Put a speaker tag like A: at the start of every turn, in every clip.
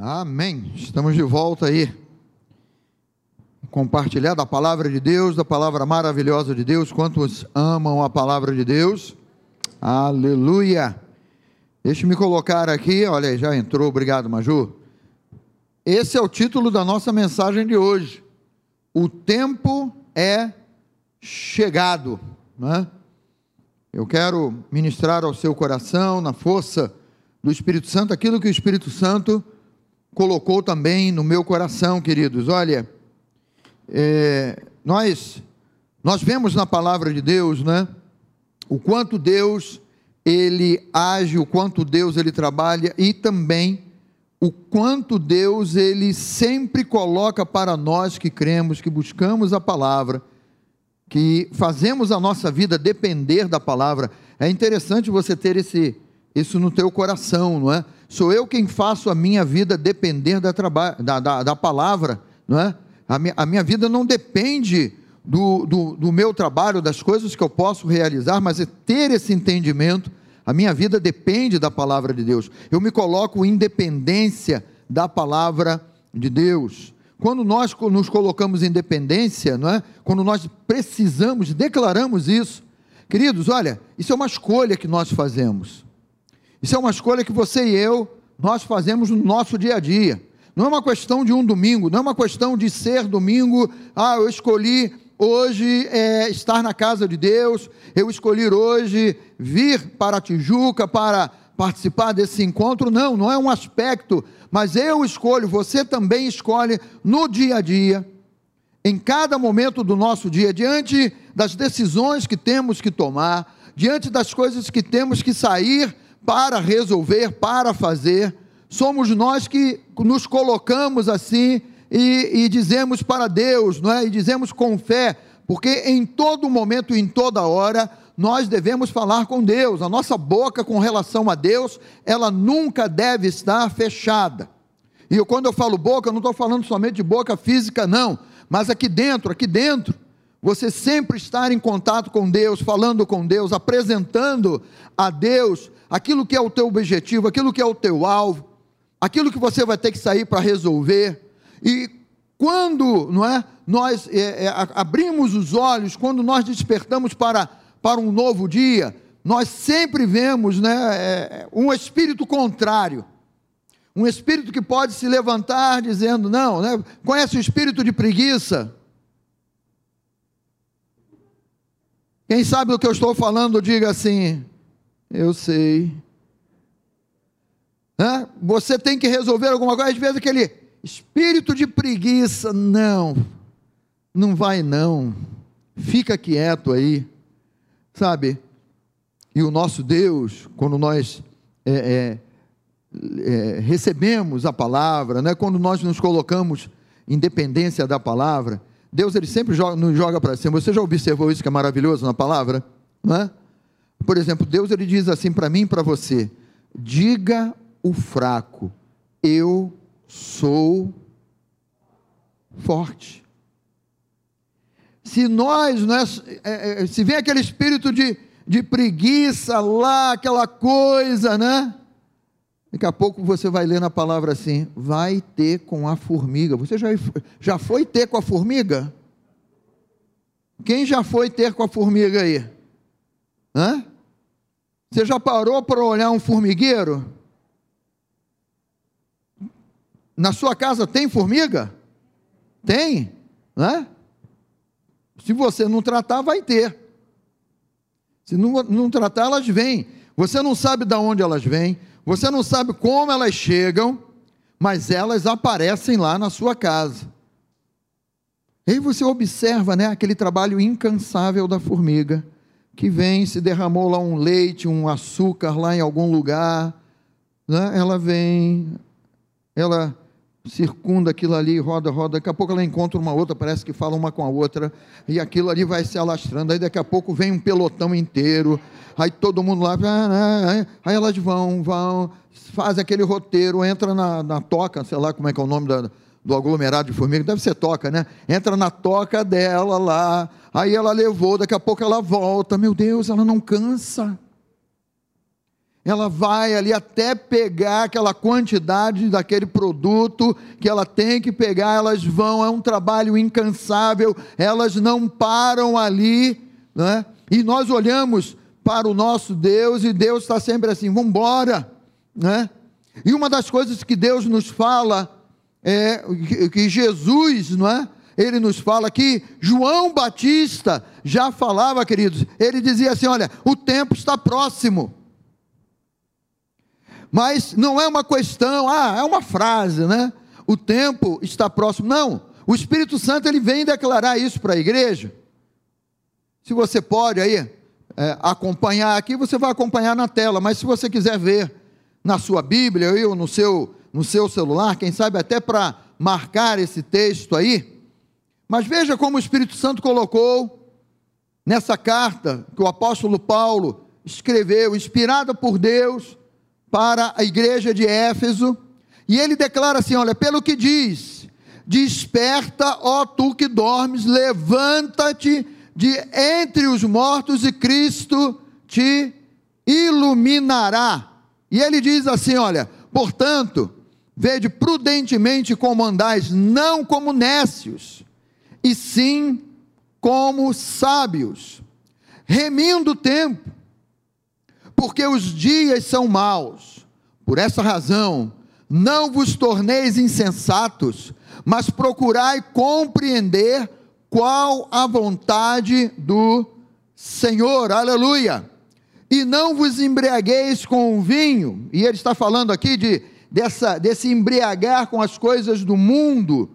A: Amém. Estamos de volta aí. Compartilhar da palavra de Deus, da palavra maravilhosa de Deus. Quantos amam a palavra de Deus? Aleluia. Deixe-me colocar aqui, olha aí, já entrou, obrigado, Maju. Esse é o título da nossa mensagem de hoje. O tempo é chegado. Né? Eu quero ministrar ao seu coração, na força do Espírito Santo, aquilo que o Espírito Santo colocou também no meu coração, queridos. Olha, é, nós nós vemos na palavra de Deus, né? O quanto Deus ele age, o quanto Deus ele trabalha e também o quanto Deus ele sempre coloca para nós que cremos, que buscamos a palavra, que fazemos a nossa vida depender da palavra. É interessante você ter esse isso no teu coração, não é? Sou eu quem faço a minha vida depender da, da, da, da palavra, não é? A minha, a minha vida não depende do, do, do, meu trabalho, das coisas que eu posso realizar, mas é ter esse entendimento. A minha vida depende da palavra de Deus. Eu me coloco em dependência da palavra de Deus. Quando nós nos colocamos em dependência, não é? quando nós precisamos, declaramos isso, queridos, olha, isso é uma escolha que nós fazemos. Isso é uma escolha que você e eu, nós fazemos no nosso dia a dia. Não é uma questão de um domingo, não é uma questão de ser domingo, ah, eu escolhi hoje é, estar na casa de Deus, eu escolhi hoje vir para Tijuca para participar desse encontro. Não, não é um aspecto, mas eu escolho, você também escolhe no dia a dia, em cada momento do nosso dia, diante das decisões que temos que tomar, diante das coisas que temos que sair para resolver, para fazer. Somos nós que nos colocamos assim e, e dizemos para Deus, não é? E dizemos com fé, porque em todo momento em toda hora nós devemos falar com Deus. A nossa boca com relação a Deus, ela nunca deve estar fechada. E eu, quando eu falo boca, eu não estou falando somente de boca física, não, mas aqui dentro, aqui dentro, você sempre estar em contato com Deus, falando com Deus, apresentando a Deus aquilo que é o teu objetivo, aquilo que é o teu alvo, aquilo que você vai ter que sair para resolver. E quando não é, nós é, é, abrimos os olhos, quando nós despertamos para, para um novo dia, nós sempre vemos né, é, um espírito contrário. Um espírito que pode se levantar dizendo, não, né, conhece o espírito de preguiça? Quem sabe do que eu estou falando, diga assim: eu sei. Hã? Você tem que resolver alguma coisa, às vezes aquele espírito de preguiça, não, não vai não, fica quieto aí, sabe? E o nosso Deus, quando nós é, é, é, recebemos a palavra, né? quando nós nos colocamos em dependência da palavra, Deus ele sempre joga, nos joga para cima. Você já observou isso que é maravilhoso na palavra? Não é? Por exemplo, Deus ele diz assim para mim e para você: diga o fraco, eu sou forte. Se nós, nós é, é, se vem aquele espírito de, de preguiça lá, aquela coisa, né? Daqui a pouco você vai ler na palavra assim: vai ter com a formiga. Você já, já foi ter com a formiga? Quem já foi ter com a formiga aí? Hã? Você já parou para olhar um formigueiro? Na sua casa tem formiga? Tem, né? Se você não tratar, vai ter. Se não, não tratar, elas vêm. Você não sabe de onde elas vêm, você não sabe como elas chegam, mas elas aparecem lá na sua casa. E aí você observa né, aquele trabalho incansável da formiga que vem, se derramou lá um leite, um açúcar lá em algum lugar, né? ela vem, ela circunda aquilo ali, roda, roda, daqui a pouco ela encontra uma outra, parece que fala uma com a outra, e aquilo ali vai se alastrando, aí daqui a pouco vem um pelotão inteiro, aí todo mundo lá, aí elas vão, vão, faz aquele roteiro, entra na, na toca, sei lá como é que é o nome da, do aglomerado de formiga, deve ser toca, né? Entra na toca dela lá, aí ela levou, daqui a pouco ela volta, meu Deus, ela não cansa. ela vai ali até pegar aquela quantidade daquele produto que ela tem que pegar, elas vão, é um trabalho incansável, elas não param ali, né? e nós olhamos para o nosso Deus e Deus está sempre assim, vamos embora, né? E uma das coisas que Deus nos fala é que Jesus, não é? Ele nos fala que João Batista já falava, queridos, ele dizia assim: olha, o tempo está próximo. Mas não é uma questão, ah, é uma frase, né? O tempo está próximo. Não. O Espírito Santo ele vem declarar isso para a igreja. Se você pode aí é, acompanhar aqui, você vai acompanhar na tela. Mas se você quiser ver na sua Bíblia ou no seu, no seu celular, quem sabe até para marcar esse texto aí. Mas veja como o Espírito Santo colocou nessa carta que o apóstolo Paulo escreveu, inspirada por Deus para a igreja de Éfeso, e ele declara assim: olha, pelo que diz, desperta, ó tu que dormes, levanta-te de entre os mortos e Cristo te iluminará. E ele diz assim: olha, portanto, vede prudentemente como andais, não como nécios, e sim como sábios, remindo o tempo porque os dias são maus. Por essa razão, não vos torneis insensatos, mas procurai compreender qual a vontade do Senhor. Aleluia! E não vos embriagueis com o vinho, e ele está falando aqui de, dessa, desse embriagar com as coisas do mundo,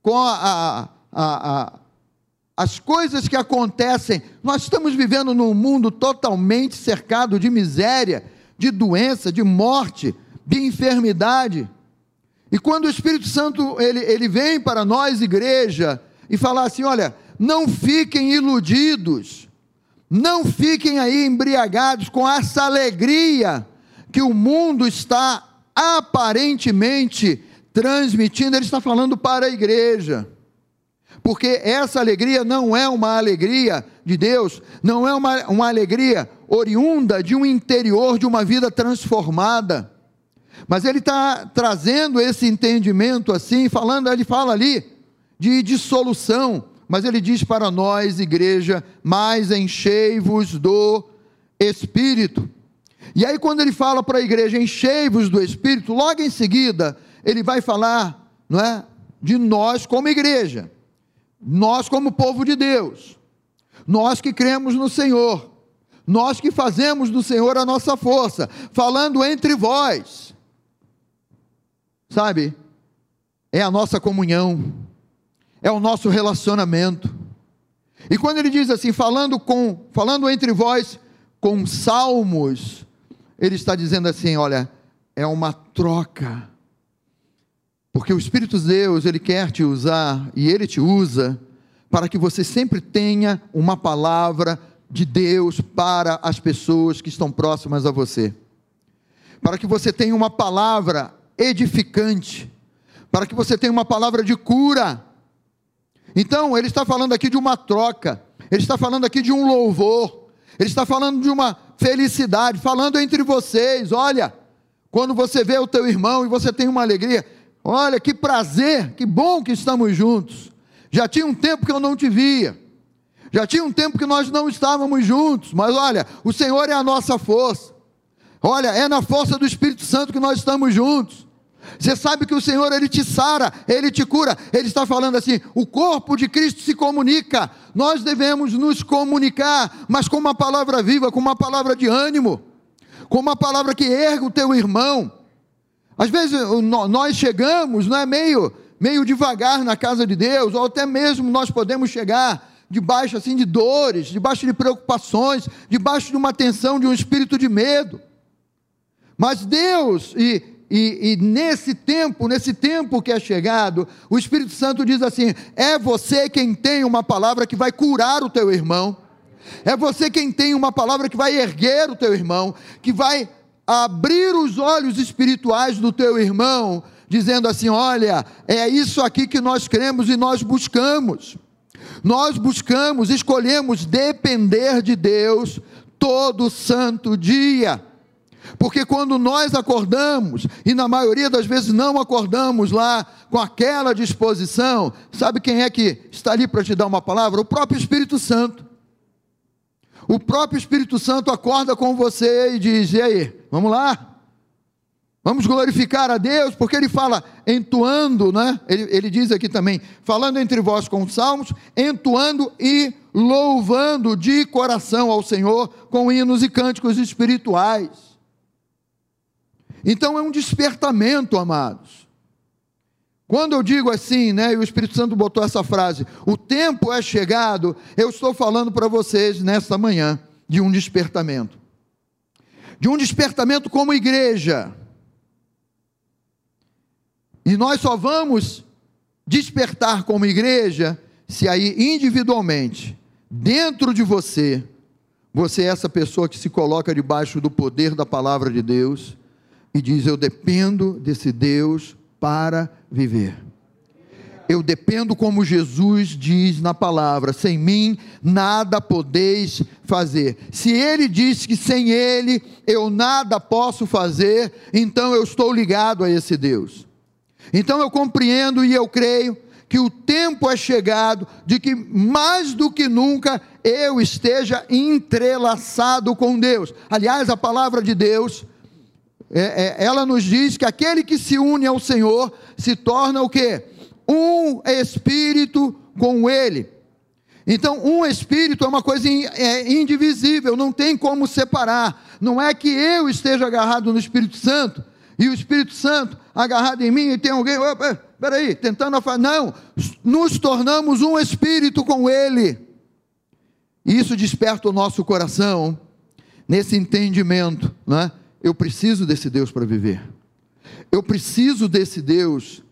A: com a, a, a, as coisas que acontecem, nós estamos vivendo num mundo totalmente cercado de miséria, de doença, de morte, de enfermidade. E quando o Espírito Santo ele, ele vem para nós, igreja, e falar assim: olha, não fiquem iludidos, não fiquem aí embriagados com essa alegria que o mundo está aparentemente transmitindo, ele está falando para a igreja porque essa alegria não é uma alegria de Deus, não é uma, uma alegria oriunda de um interior, de uma vida transformada. Mas ele está trazendo esse entendimento assim, falando, ele fala ali de dissolução, mas ele diz para nós, igreja, mais enchei-vos do Espírito. E aí, quando ele fala para a igreja, enchei-vos do Espírito, logo em seguida, ele vai falar, não é, de nós como igreja. Nós, como povo de Deus, nós que cremos no Senhor, nós que fazemos do Senhor a nossa força, falando entre vós, sabe, é a nossa comunhão, é o nosso relacionamento. E quando ele diz assim, falando com, falando entre vós com salmos, ele está dizendo assim, olha, é uma troca porque o Espírito de Deus, ele quer te usar e ele te usa para que você sempre tenha uma palavra de Deus para as pessoas que estão próximas a você. Para que você tenha uma palavra edificante, para que você tenha uma palavra de cura. Então, ele está falando aqui de uma troca, ele está falando aqui de um louvor, ele está falando de uma felicidade, falando entre vocês, olha, quando você vê o teu irmão e você tem uma alegria, Olha que prazer, que bom que estamos juntos. Já tinha um tempo que eu não te via. Já tinha um tempo que nós não estávamos juntos, mas olha, o Senhor é a nossa força. Olha, é na força do Espírito Santo que nós estamos juntos. Você sabe que o Senhor ele te sara, ele te cura. Ele está falando assim: o corpo de Cristo se comunica. Nós devemos nos comunicar, mas com uma palavra viva, com uma palavra de ânimo, com uma palavra que erga o teu irmão às vezes nós chegamos, não é meio, meio devagar na casa de Deus, ou até mesmo nós podemos chegar debaixo assim de dores, debaixo de preocupações, debaixo de uma tensão, de um espírito de medo. Mas Deus, e, e, e, nesse tempo, nesse tempo que é chegado, o Espírito Santo diz assim: é você quem tem uma palavra que vai curar o teu irmão, é você quem tem uma palavra que vai erguer o teu irmão, que vai abrir os olhos espirituais do teu irmão, dizendo assim: olha, é isso aqui que nós cremos e nós buscamos. Nós buscamos, escolhemos depender de Deus todo santo dia. Porque quando nós acordamos, e na maioria das vezes não acordamos lá com aquela disposição, sabe quem é que está ali para te dar uma palavra? O próprio Espírito Santo. O próprio Espírito Santo acorda com você e diz: E aí, vamos lá? Vamos glorificar a Deus, porque ele fala entoando, né? Ele, ele diz aqui também, falando entre vós com salmos, entoando e louvando de coração ao Senhor com hinos e cânticos espirituais. Então é um despertamento, amados. Quando eu digo assim, né, e o Espírito Santo botou essa frase, o tempo é chegado, eu estou falando para vocês nesta manhã de um despertamento. De um despertamento como igreja e nós só vamos despertar como igreja se aí individualmente, dentro de você, você é essa pessoa que se coloca debaixo do poder da palavra de Deus e diz: Eu dependo desse Deus para viver. Eu dependo como Jesus diz na palavra: sem mim nada podeis fazer. Se ele diz que sem ele eu nada posso fazer, então eu estou ligado a esse Deus. Então eu compreendo e eu creio que o tempo é chegado de que mais do que nunca eu esteja entrelaçado com Deus. Aliás, a palavra de Deus, é, é, ela nos diz que aquele que se une ao Senhor se torna o que? Um espírito com Ele. Então, um espírito é uma coisa é, indivisível, não tem como separar. Não é que eu esteja agarrado no Espírito Santo e o Espírito Santo agarrado em mim e tem alguém, opa, peraí, tentando falar, não, nos tornamos um espírito com Ele. Isso desperta o nosso coração nesse entendimento, né? Eu preciso desse Deus para viver. Eu preciso desse Deus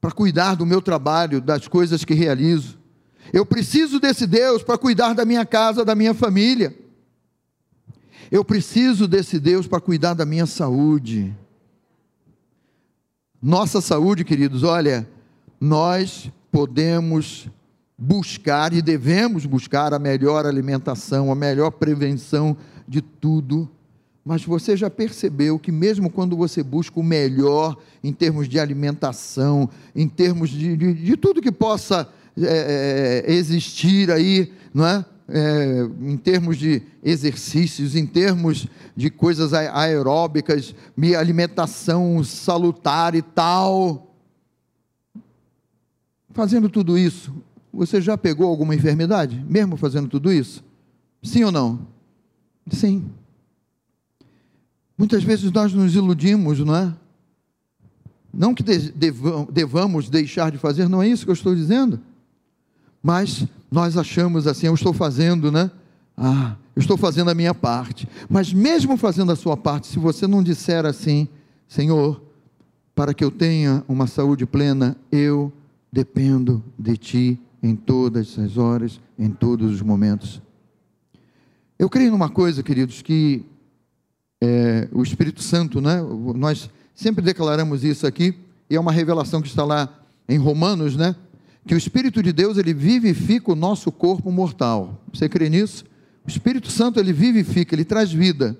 A: para cuidar do meu trabalho, das coisas que realizo. Eu preciso desse Deus para cuidar da minha casa, da minha família. Eu preciso desse Deus para cuidar da minha saúde. Nossa saúde, queridos, olha, nós podemos buscar e devemos buscar a melhor alimentação, a melhor prevenção de tudo. Mas você já percebeu que, mesmo quando você busca o melhor em termos de alimentação, em termos de, de, de tudo que possa é, é existir aí, não é? é, em termos de exercícios, em termos de coisas aeróbicas, alimentação salutar e tal. Fazendo tudo isso, você já pegou alguma enfermidade, mesmo fazendo tudo isso? Sim ou não? Sim. Muitas vezes nós nos iludimos, não é? Não que devamos deixar de fazer, não é isso que eu estou dizendo. Mas nós achamos assim, eu estou fazendo, né? Ah, eu estou fazendo a minha parte. Mas mesmo fazendo a sua parte, se você não disser assim, Senhor, para que eu tenha uma saúde plena, eu dependo de Ti em todas as horas, em todos os momentos. Eu creio numa coisa, queridos, que é, o Espírito Santo, né? Nós sempre declaramos isso aqui, e é uma revelação que está lá em Romanos, né? que o Espírito de Deus ele vivifica o nosso corpo mortal. Você crê nisso? O Espírito Santo ele vivifica, ele traz vida.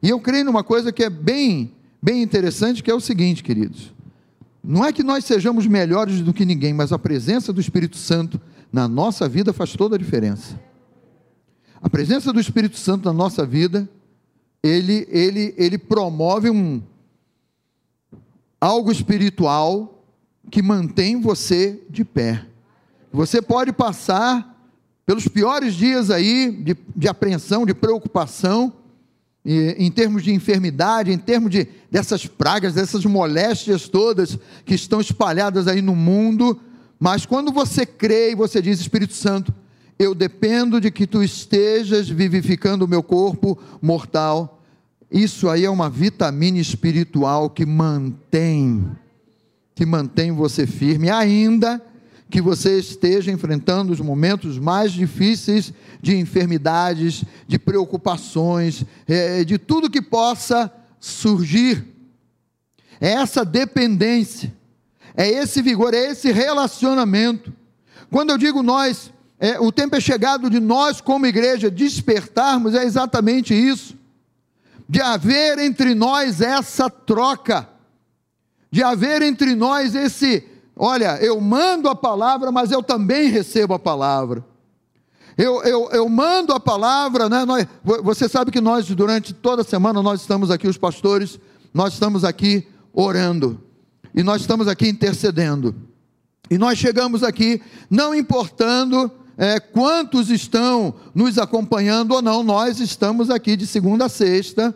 A: E eu creio numa coisa que é bem, bem interessante, que é o seguinte, queridos. Não é que nós sejamos melhores do que ninguém, mas a presença do Espírito Santo na nossa vida faz toda a diferença. A presença do Espírito Santo na nossa vida, ele, ele, ele promove um algo espiritual que mantém você de pé. Você pode passar pelos piores dias aí de, de apreensão, de preocupação, e, em termos de enfermidade, em termos de, dessas pragas, dessas moléstias todas que estão espalhadas aí no mundo, mas quando você crê e você diz, Espírito Santo, eu dependo de que tu estejas vivificando o meu corpo mortal, isso aí é uma vitamina espiritual que mantém que mantém você firme, ainda que você esteja enfrentando os momentos mais difíceis de enfermidades, de preocupações, é, de tudo que possa surgir. É essa dependência, é esse vigor, é esse relacionamento. Quando eu digo nós, é, o tempo é chegado de nós, como igreja, despertarmos, é exatamente isso de haver entre nós essa troca, de haver entre nós esse, olha, eu mando a palavra, mas eu também recebo a palavra. Eu, eu, eu mando a palavra, né? Nós, você sabe que nós, durante toda a semana, nós estamos aqui, os pastores, nós estamos aqui orando, e nós estamos aqui intercedendo, e nós chegamos aqui, não importando é, quantos estão nos acompanhando ou não, nós estamos aqui de segunda a sexta,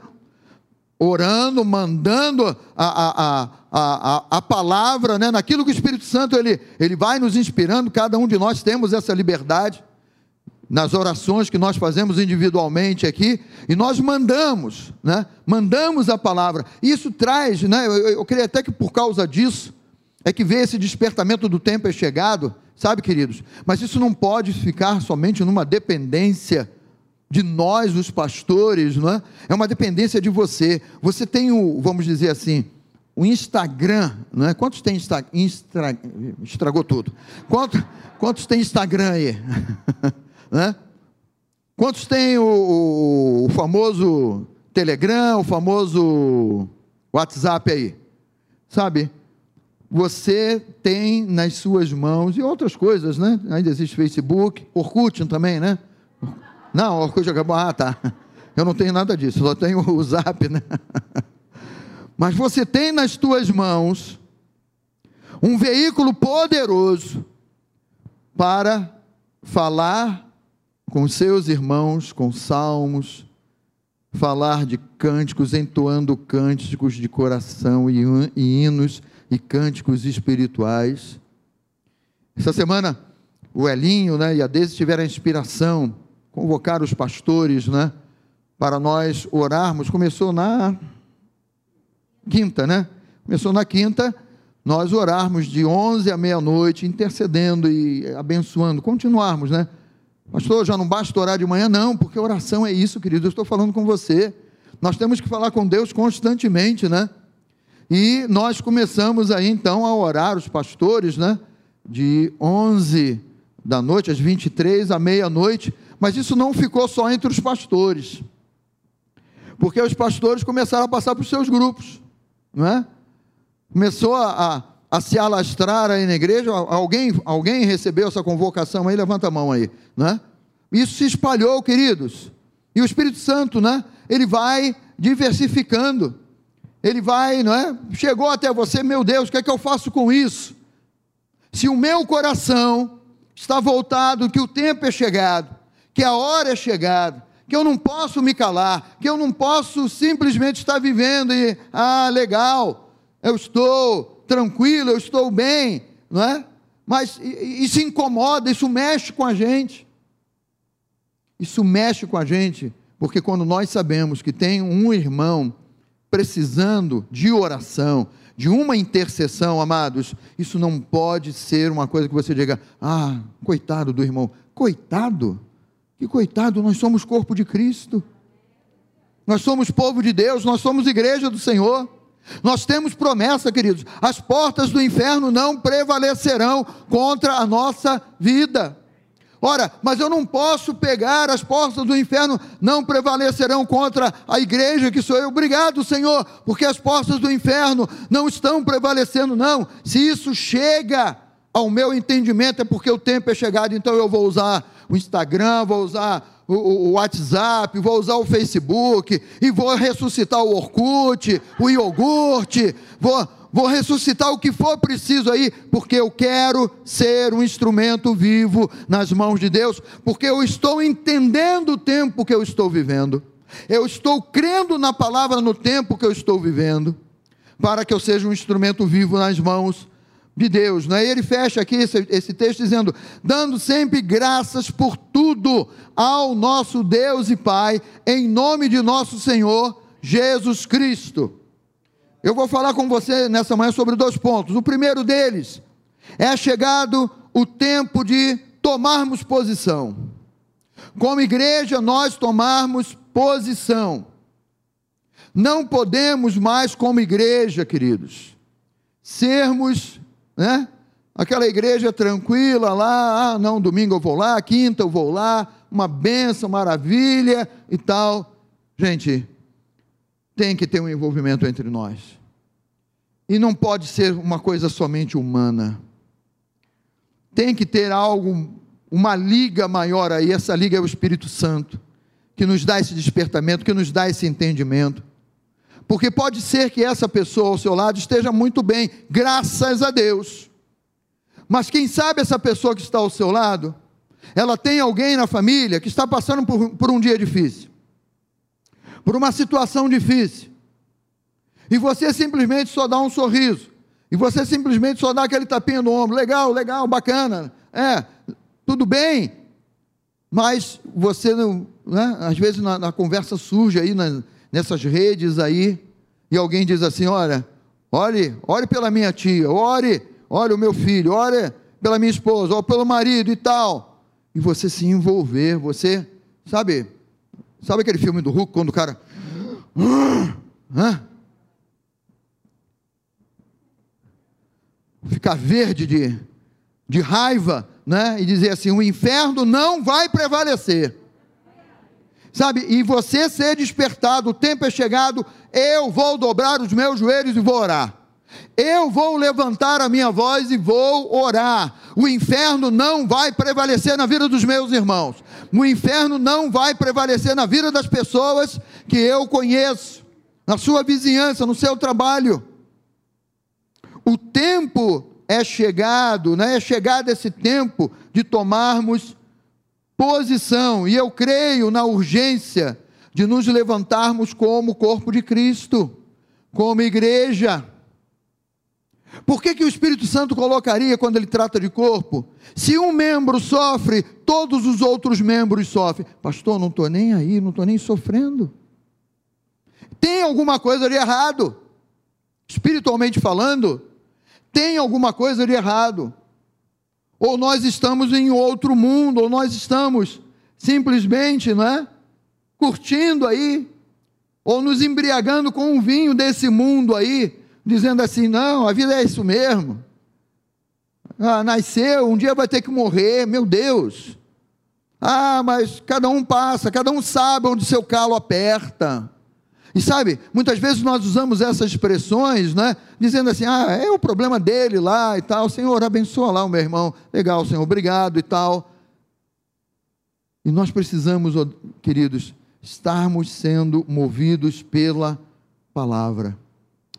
A: orando, mandando a, a, a, a, a palavra, né, naquilo que o Espírito Santo ele, ele vai nos inspirando, cada um de nós temos essa liberdade nas orações que nós fazemos individualmente aqui, e nós mandamos, né? Mandamos a palavra. Isso traz, né? Eu, eu creio até que por causa disso é que vê esse despertamento do tempo é chegado, sabe, queridos? Mas isso não pode ficar somente numa dependência de nós, os pastores, não é? É uma dependência de você. Você tem o, vamos dizer assim, o Instagram, não é? Quantos tem Instagram? Instra, estragou tudo. Quantos, quantos tem Instagram aí? Né? Quantos têm o, o, famoso Telegram, o famoso WhatsApp aí? Sabe? Você tem nas suas mãos, e outras coisas, né? Ainda existe Facebook, Orkut também, né? Não, Orkut acabou. Ah, tá. Eu não tenho nada disso, só tenho o Zap, né? Mas você tem nas tuas mãos um veículo poderoso para falar com seus irmãos, com salmos, falar de cânticos, entoando cânticos de coração e, e hinos e cânticos espirituais. Essa semana, o Elinho né, e a Deise tiveram a inspiração, convocar os pastores né, para nós orarmos. Começou na quinta, né? Começou na quinta, nós orarmos de 11 à meia-noite, intercedendo e abençoando, continuarmos, né? Pastor, já não basta orar de manhã? Não, porque oração é isso, querido. Eu estou falando com você. Nós temos que falar com Deus constantemente, né? E nós começamos aí então a orar, os pastores, né? De 11 da noite às 23 à meia-noite. Mas isso não ficou só entre os pastores. Porque os pastores começaram a passar para os seus grupos, não é? Começou a, a a se alastrar aí na igreja? Alguém, alguém recebeu essa convocação aí? Levanta a mão aí, né? Isso se espalhou, queridos. E o Espírito Santo, né? Ele vai diversificando. Ele vai, não é? Chegou até você, meu Deus, o que é que eu faço com isso? Se o meu coração está voltado, que o tempo é chegado, que a hora é chegada, que eu não posso me calar, que eu não posso simplesmente estar vivendo e, ah, legal, eu estou tranquilo, eu estou bem, não é? Mas isso incomoda, isso mexe com a gente. Isso mexe com a gente, porque quando nós sabemos que tem um irmão precisando de oração, de uma intercessão, amados, isso não pode ser uma coisa que você diga, ah, coitado do irmão. Coitado? Que coitado, nós somos corpo de Cristo. Nós somos povo de Deus, nós somos igreja do Senhor. Nós temos promessa, queridos: as portas do inferno não prevalecerão contra a nossa vida. Ora, mas eu não posso pegar as portas do inferno, não prevalecerão contra a igreja que sou eu. Obrigado, Senhor, porque as portas do inferno não estão prevalecendo, não. Se isso chega ao meu entendimento, é porque o tempo é chegado, então eu vou usar o Instagram, vou usar o, WhatsApp, vou usar o Facebook, e vou ressuscitar o Orkut, o iogurte, vou, vou ressuscitar o que for preciso aí, porque eu quero ser um instrumento vivo nas mãos de Deus, porque eu estou entendendo o tempo que eu estou vivendo, eu estou crendo na palavra no tempo que eu estou vivendo, para que eu seja um instrumento vivo nas mãos de Deus. Né? E ele fecha aqui esse, esse texto dizendo: dando sempre graças por tudo ao nosso Deus e Pai, em nome de nosso Senhor Jesus Cristo. Eu vou falar com você nessa manhã sobre dois pontos. O primeiro deles é chegado o tempo de tomarmos posição. Como igreja, nós tomarmos posição. Não podemos mais, como igreja, queridos, sermos né? Aquela igreja tranquila lá, ah, não, domingo eu vou lá, quinta eu vou lá, uma benção, maravilha e tal. Gente, tem que ter um envolvimento entre nós. E não pode ser uma coisa somente humana. Tem que ter algo, uma liga maior aí, essa liga é o Espírito Santo, que nos dá esse despertamento, que nos dá esse entendimento. Porque pode ser que essa pessoa ao seu lado esteja muito bem, graças a Deus. Mas quem sabe essa pessoa que está ao seu lado, ela tem alguém na família que está passando por, por um dia difícil, por uma situação difícil, e você simplesmente só dá um sorriso, e você simplesmente só dá aquele tapinha no ombro, legal, legal, bacana, é, tudo bem, mas você não, né, às vezes na, na conversa surge aí na, nessas redes aí, e alguém diz assim: olha, ore, ore pela minha tia, ore, ore o meu filho, ore pela minha esposa, ou pelo marido e tal. E você se envolver, você, sabe, sabe aquele filme do Hulk, quando o cara. Hã? Ficar verde de, de raiva, né? E dizer assim: o inferno não vai prevalecer sabe? E você ser despertado, o tempo é chegado, eu vou dobrar os meus joelhos e vou orar. Eu vou levantar a minha voz e vou orar. O inferno não vai prevalecer na vida dos meus irmãos. O inferno não vai prevalecer na vida das pessoas que eu conheço, na sua vizinhança, no seu trabalho. O tempo é chegado, né? é chegado esse tempo de tomarmos posição, e eu creio na urgência de nos levantarmos como corpo de Cristo, como igreja. Por que, que o Espírito Santo colocaria quando ele trata de corpo? Se um membro sofre, todos os outros membros sofrem. Pastor, não estou nem aí, não estou nem sofrendo. Tem alguma coisa de errado. Espiritualmente falando, tem alguma coisa de errado ou nós estamos em outro mundo, ou nós estamos simplesmente, né, curtindo aí, ou nos embriagando com o vinho desse mundo aí, dizendo assim: não, a vida é isso mesmo. Ah, nasceu, um dia vai ter que morrer, meu Deus. Ah, mas cada um passa, cada um sabe onde seu calo aperta. E sabe, muitas vezes nós usamos essas expressões, né? Dizendo assim, ah, é o problema dele lá e tal. Senhor, abençoa lá o meu irmão. Legal, Senhor, obrigado e tal. E nós precisamos, queridos, estarmos sendo movidos pela palavra.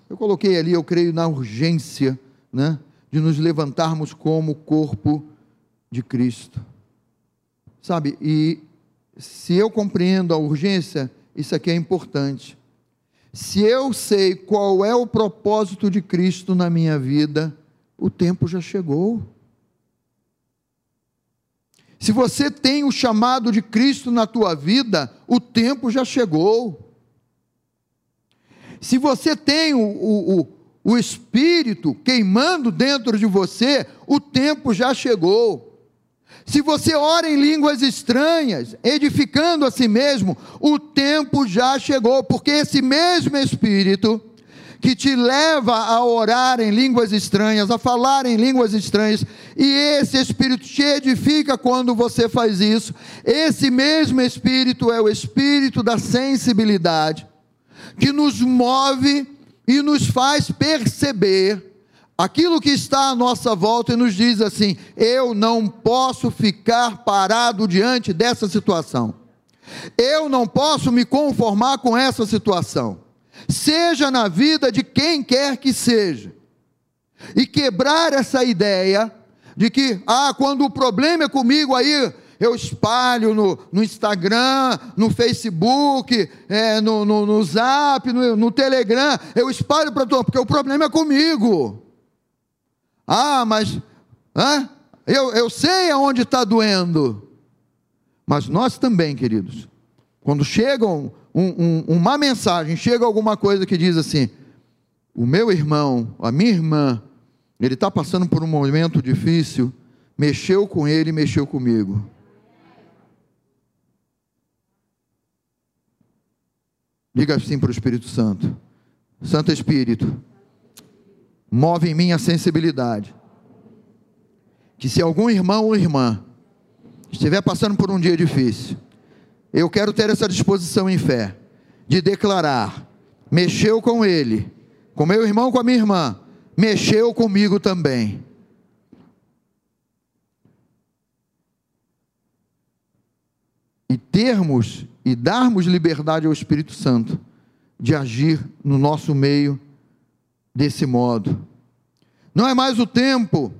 A: Eu coloquei ali, eu creio, na urgência, né? De nos levantarmos como corpo de Cristo. Sabe, e se eu compreendo a urgência, isso aqui é importante. Se eu sei qual é o propósito de Cristo na minha vida, o tempo já chegou. Se você tem o chamado de Cristo na tua vida, o tempo já chegou. Se você tem o, o, o, o Espírito queimando dentro de você, o tempo já chegou. Se você ora em línguas estranhas, edificando a si mesmo, o tempo já chegou, porque esse mesmo Espírito que te leva a orar em línguas estranhas, a falar em línguas estranhas, e esse Espírito te edifica quando você faz isso, esse mesmo Espírito é o Espírito da sensibilidade, que nos move e nos faz perceber aquilo que está à nossa volta e nos diz assim: eu não posso ficar parado diante dessa situação. Eu não posso me conformar com essa situação. Seja na vida de quem quer que seja. E quebrar essa ideia de que, ah, quando o problema é comigo, aí eu espalho no, no Instagram, no Facebook, é, no, no, no Zap, no, no Telegram, eu espalho para todo, porque o problema é comigo. Ah, mas ah, eu, eu sei aonde está doendo. Mas nós também, queridos, quando chega um, um, uma mensagem, chega alguma coisa que diz assim: o meu irmão, a minha irmã, ele está passando por um momento difícil, mexeu com ele, mexeu comigo. Diga assim para o Espírito Santo: Santo Espírito, move em mim a sensibilidade. Que se algum irmão ou irmã estiver passando por um dia difícil, eu quero ter essa disposição em fé, de declarar: mexeu com ele, com meu irmão, com a minha irmã, mexeu comigo também. E termos e darmos liberdade ao Espírito Santo de agir no nosso meio desse modo. Não é mais o tempo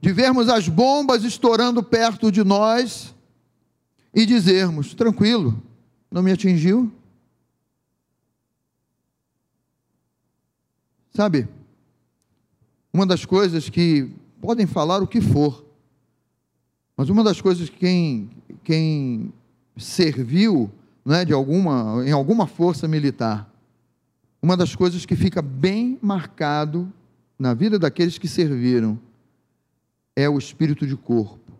A: de vermos as bombas estourando perto de nós e dizermos: tranquilo, não me atingiu. Sabe, uma das coisas que podem falar o que for, mas uma das coisas que quem, quem serviu né, de alguma, em alguma força militar, uma das coisas que fica bem marcado na vida daqueles que serviram é o espírito de corpo.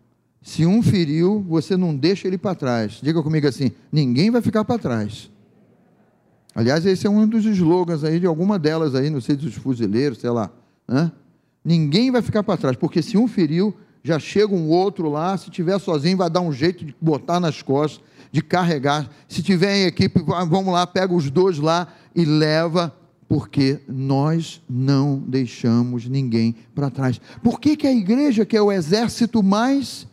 A: Se um feriu, você não deixa ele para trás. Diga comigo assim: ninguém vai ficar para trás. Aliás, esse é um dos slogans aí de alguma delas aí, não sei dos fuzileiros, sei lá. Né? Ninguém vai ficar para trás, porque se um feriu, já chega um outro lá, se tiver sozinho, vai dar um jeito de botar nas costas, de carregar. Se tiver em equipe, vamos lá, pega os dois lá e leva porque nós não deixamos ninguém para trás. Por que, que a igreja, que é o exército mais,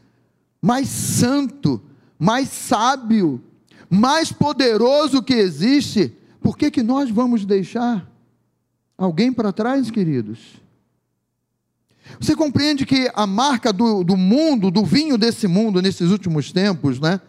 A: mais santo, mais sábio, mais poderoso que existe, por que, que nós vamos deixar alguém para trás, queridos? Você compreende que a marca do, do mundo, do vinho desse mundo nesses últimos tempos, né?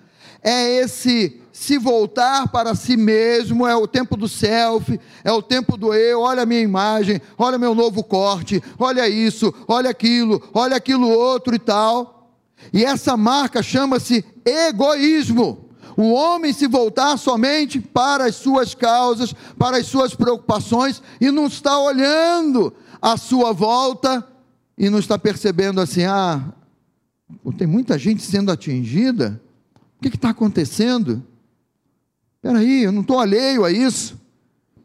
A: É esse se voltar para si mesmo, é o tempo do selfie, é o tempo do eu, olha a minha imagem, olha meu novo corte, olha isso, olha aquilo, olha aquilo outro e tal. E essa marca chama-se egoísmo. O homem se voltar somente para as suas causas, para as suas preocupações e não está olhando à sua volta e não está percebendo assim, ah, tem muita gente sendo atingida, o que está acontecendo? Espera aí, eu não estou alheio a isso.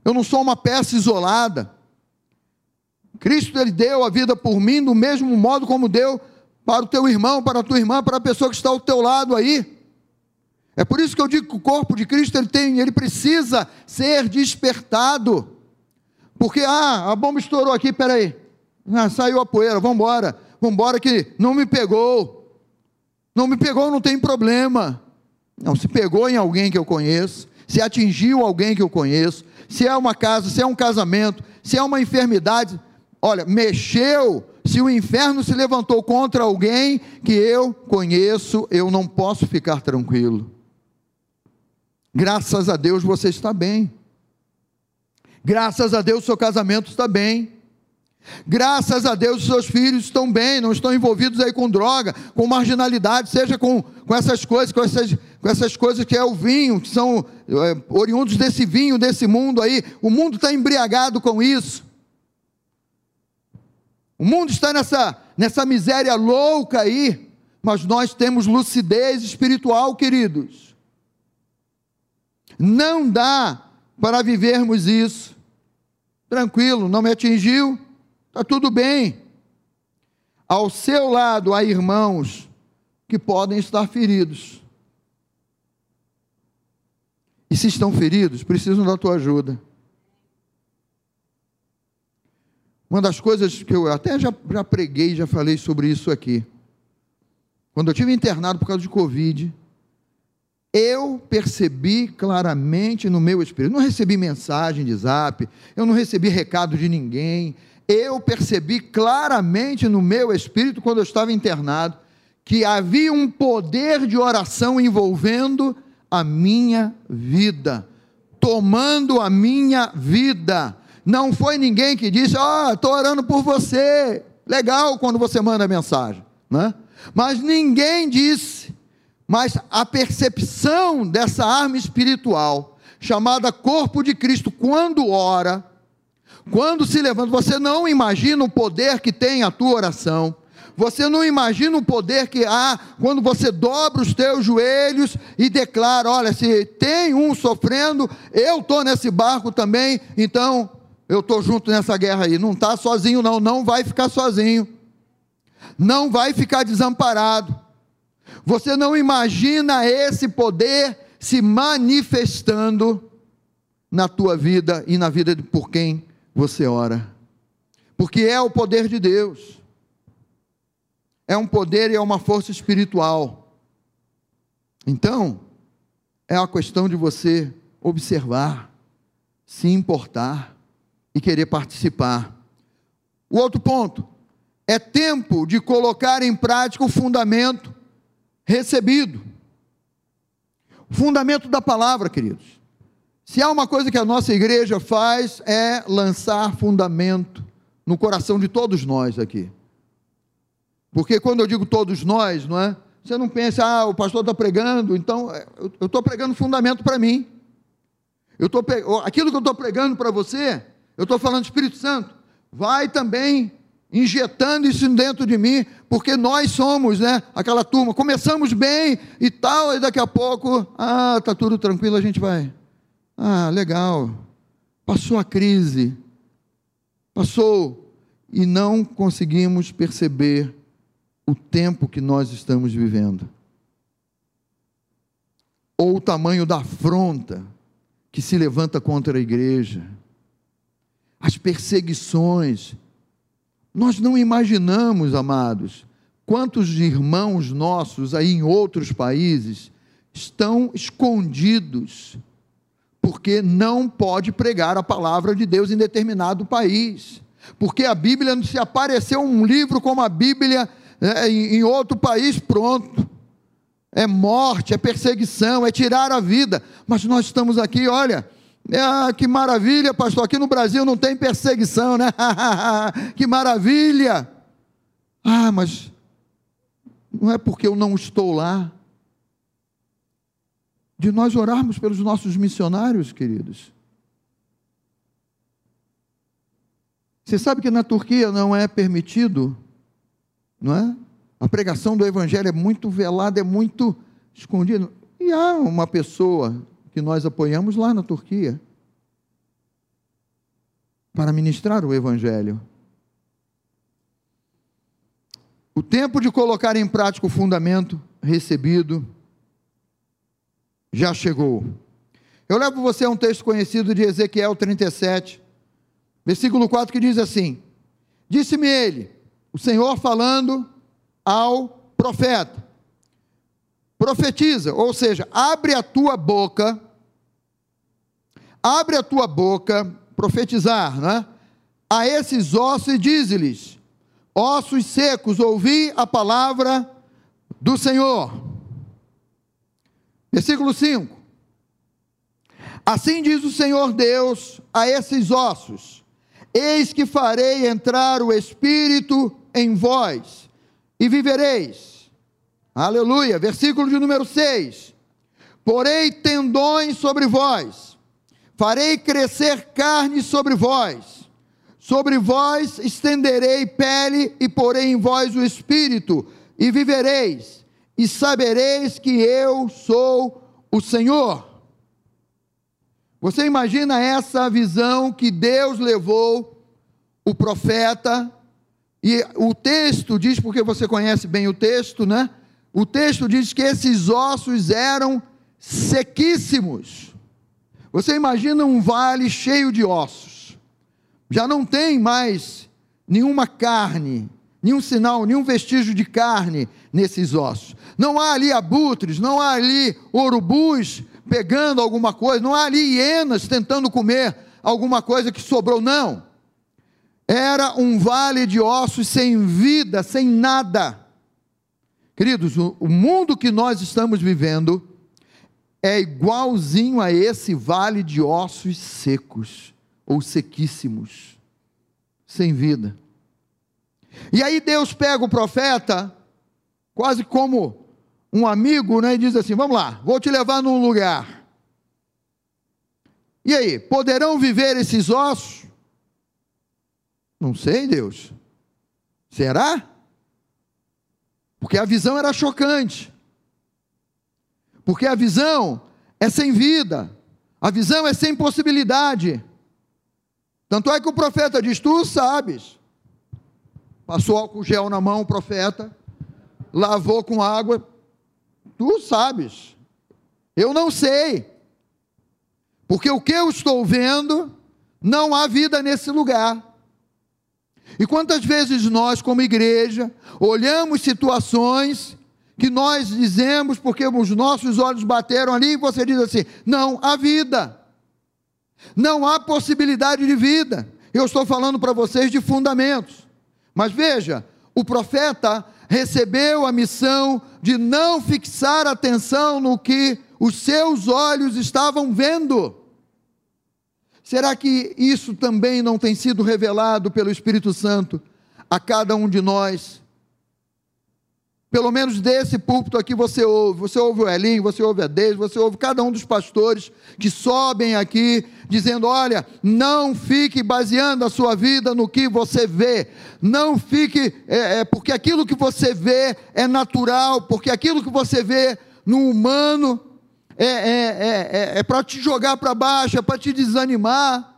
A: Eu não sou uma peça isolada. Cristo ele deu a vida por mim do mesmo modo como deu para o teu irmão, para a tua irmã, para a pessoa que está ao teu lado aí. É por isso que eu digo que o corpo de Cristo ele tem, ele precisa ser despertado. Porque ah, a bomba estourou aqui, peraí. Ah, saiu a poeira, vamos embora. Vamos embora que não me pegou. Não me pegou, não tem problema. Não, se pegou em alguém que eu conheço, se atingiu alguém que eu conheço, se é uma casa, se é um casamento, se é uma enfermidade, olha, mexeu, se o inferno se levantou contra alguém que eu conheço, eu não posso ficar tranquilo. Graças a Deus você está bem. Graças a Deus seu casamento está bem. Graças a Deus, seus filhos estão bem, não estão envolvidos aí com droga, com marginalidade, seja com, com essas coisas, com essas, com essas coisas que é o vinho, que são é, oriundos desse vinho, desse mundo aí. O mundo está embriagado com isso. O mundo está nessa, nessa miséria louca aí, mas nós temos lucidez espiritual, queridos. Não dá para vivermos isso. Tranquilo, não me atingiu, Está tudo bem. Ao seu lado há irmãos que podem estar feridos. E se estão feridos, precisam da tua ajuda. Uma das coisas que eu até já, já preguei, já falei sobre isso aqui. Quando eu tive internado por causa de Covid, eu percebi claramente no meu espírito. Não recebi mensagem de zap, eu não recebi recado de ninguém, eu percebi claramente no meu espírito, quando eu estava internado, que havia um poder de oração envolvendo a minha vida, tomando a minha vida. Não foi ninguém que disse, ó, oh, estou orando por você. Legal quando você manda mensagem, né? Mas ninguém disse, mas a percepção dessa arma espiritual, chamada corpo de Cristo, quando ora, quando se levanta, você não imagina o poder que tem a tua oração. Você não imagina o poder que há quando você dobra os teus joelhos e declara: olha, se tem um sofrendo, eu estou nesse barco também, então eu estou junto nessa guerra aí. Não está sozinho, não, não vai ficar sozinho, não vai ficar desamparado. Você não imagina esse poder se manifestando na tua vida e na vida de por quem você ora. Porque é o poder de Deus. É um poder e é uma força espiritual. Então, é uma questão de você observar, se importar e querer participar. O outro ponto é tempo de colocar em prática o fundamento recebido. O fundamento da palavra, queridos. Se há uma coisa que a nossa igreja faz é lançar fundamento no coração de todos nós aqui. Porque quando eu digo todos nós, não é? Você não pensa, ah, o pastor está pregando, então é, eu estou pregando fundamento para mim. Eu tô, aquilo que eu estou pregando para você, eu estou falando Espírito Santo, vai também injetando isso dentro de mim, porque nós somos, né, aquela turma, começamos bem e tal, e daqui a pouco, ah, tá tudo tranquilo, a gente vai. Ah, legal. Passou a crise. Passou e não conseguimos perceber o tempo que nós estamos vivendo. Ou o tamanho da afronta que se levanta contra a igreja. As perseguições nós não imaginamos, amados, quantos irmãos nossos aí em outros países estão escondidos porque não pode pregar a palavra de Deus em determinado país. Porque a Bíblia, se apareceu um livro como a Bíblia é, em outro país, pronto. É morte, é perseguição, é tirar a vida. Mas nós estamos aqui, olha, ah, que maravilha, pastor. Aqui no Brasil não tem perseguição, né? que maravilha. Ah, mas não é porque eu não estou lá. De nós orarmos pelos nossos missionários, queridos. Você sabe que na Turquia não é permitido, não é? A pregação do evangelho é muito velada, é muito escondida. E há uma pessoa que nós apoiamos lá na Turquia para ministrar o Evangelho. O tempo de colocar em prática o fundamento recebido já chegou. Eu levo você a um texto conhecido de Ezequiel 37, versículo 4, que diz assim: Disse-me ele, o Senhor falando ao profeta: profetiza, ou seja, abre a tua boca, abre a tua boca, profetizar, né? A esses ossos e diz-lhes: ossos secos, ouvi a palavra do Senhor. Versículo 5. Assim diz o Senhor Deus a esses ossos: Eis que farei entrar o espírito em vós, e vivereis Aleluia. Versículo de número 6. Porei tendões sobre vós, farei crescer carne sobre vós, sobre vós estenderei pele e porei em vós o espírito, e vivereis, e sabereis que eu sou o Senhor. Você imagina essa visão que Deus levou o profeta, e o texto diz, porque você conhece bem o texto, né? o texto diz que esses ossos eram sequíssimos. Você imagina um vale cheio de ossos, já não tem mais nenhuma carne, nenhum sinal, nenhum vestígio de carne nesses ossos. Não há ali abutres, não há ali urubus pegando alguma coisa, não há ali hienas tentando comer alguma coisa que sobrou, não. Era um vale de ossos sem vida, sem nada. Queridos, o mundo que nós estamos vivendo é igualzinho a esse vale de ossos secos ou sequíssimos, sem vida. E aí Deus pega o profeta, quase como um amigo, né, e diz assim: Vamos lá, vou te levar num lugar. E aí, poderão viver esses ossos? Não sei, Deus. Será? Porque a visão era chocante. Porque a visão é sem vida. A visão é sem possibilidade. Tanto é que o profeta diz: Tu sabes. Passou álcool gel na mão o profeta, lavou com água. Tu sabes. Eu não sei. Porque o que eu estou vendo, não há vida nesse lugar. E quantas vezes nós, como igreja, olhamos situações que nós dizemos porque os nossos olhos bateram ali e você diz assim: não há vida, não há possibilidade de vida. Eu estou falando para vocês de fundamentos. Mas veja, o profeta recebeu a missão de não fixar atenção no que os seus olhos estavam vendo. Será que isso também não tem sido revelado pelo Espírito Santo a cada um de nós? Pelo menos desse púlpito aqui você ouve. Você ouve o Elinho, você ouve a Deise, você ouve cada um dos pastores que sobem aqui, dizendo: olha, não fique baseando a sua vida no que você vê. Não fique, é, é, porque aquilo que você vê é natural, porque aquilo que você vê no humano é, é, é, é, é para te jogar para baixo, é para te desanimar.